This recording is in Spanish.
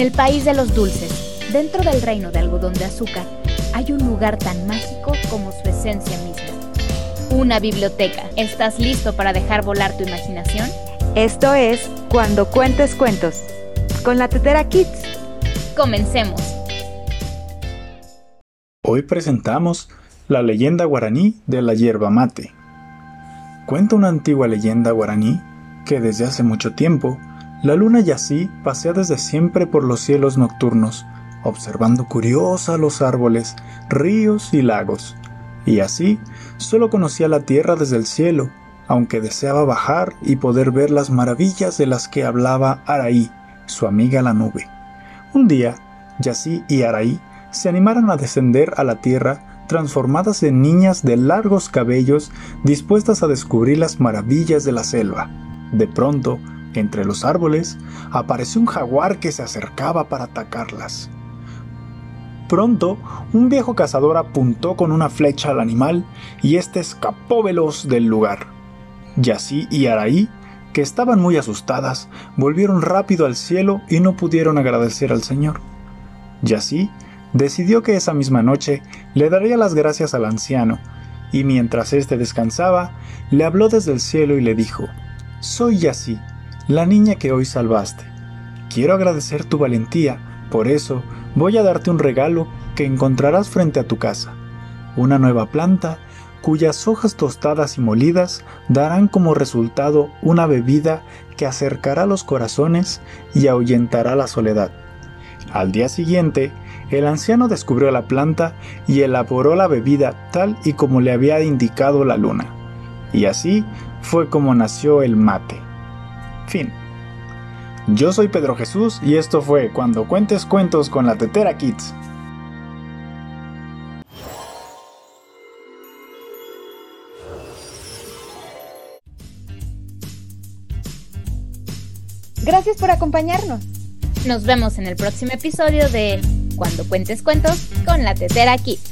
el país de los dulces, dentro del reino de algodón de azúcar, hay un lugar tan mágico como su esencia misma. Una biblioteca. ¿Estás listo para dejar volar tu imaginación? Esto es Cuando Cuentes Cuentos, con la Tetera Kids. Comencemos. Hoy presentamos la leyenda guaraní de la hierba mate. Cuenta una antigua leyenda guaraní que desde hace mucho tiempo la luna Yací pasea desde siempre por los cielos nocturnos, observando curiosa los árboles, ríos y lagos, y así solo conocía la tierra desde el cielo, aunque deseaba bajar y poder ver las maravillas de las que hablaba Araí, su amiga la nube. Un día, Yací y Araí se animaron a descender a la tierra transformadas en niñas de largos cabellos dispuestas a descubrir las maravillas de la selva. De pronto, entre los árboles, apareció un jaguar que se acercaba para atacarlas. Pronto, un viejo cazador apuntó con una flecha al animal y éste escapó veloz del lugar. Yací y Araí, que estaban muy asustadas, volvieron rápido al cielo y no pudieron agradecer al Señor. Yací decidió que esa misma noche le daría las gracias al anciano, y mientras éste descansaba, le habló desde el cielo y le dijo, Soy Yací, la niña que hoy salvaste. Quiero agradecer tu valentía, por eso voy a darte un regalo que encontrarás frente a tu casa. Una nueva planta cuyas hojas tostadas y molidas darán como resultado una bebida que acercará los corazones y ahuyentará la soledad. Al día siguiente, el anciano descubrió la planta y elaboró la bebida tal y como le había indicado la luna. Y así fue como nació el mate. Yo soy Pedro Jesús y esto fue Cuando Cuentes Cuentos con la Tetera Kids. Gracias por acompañarnos. Nos vemos en el próximo episodio de Cuando Cuentes Cuentos con la Tetera Kids.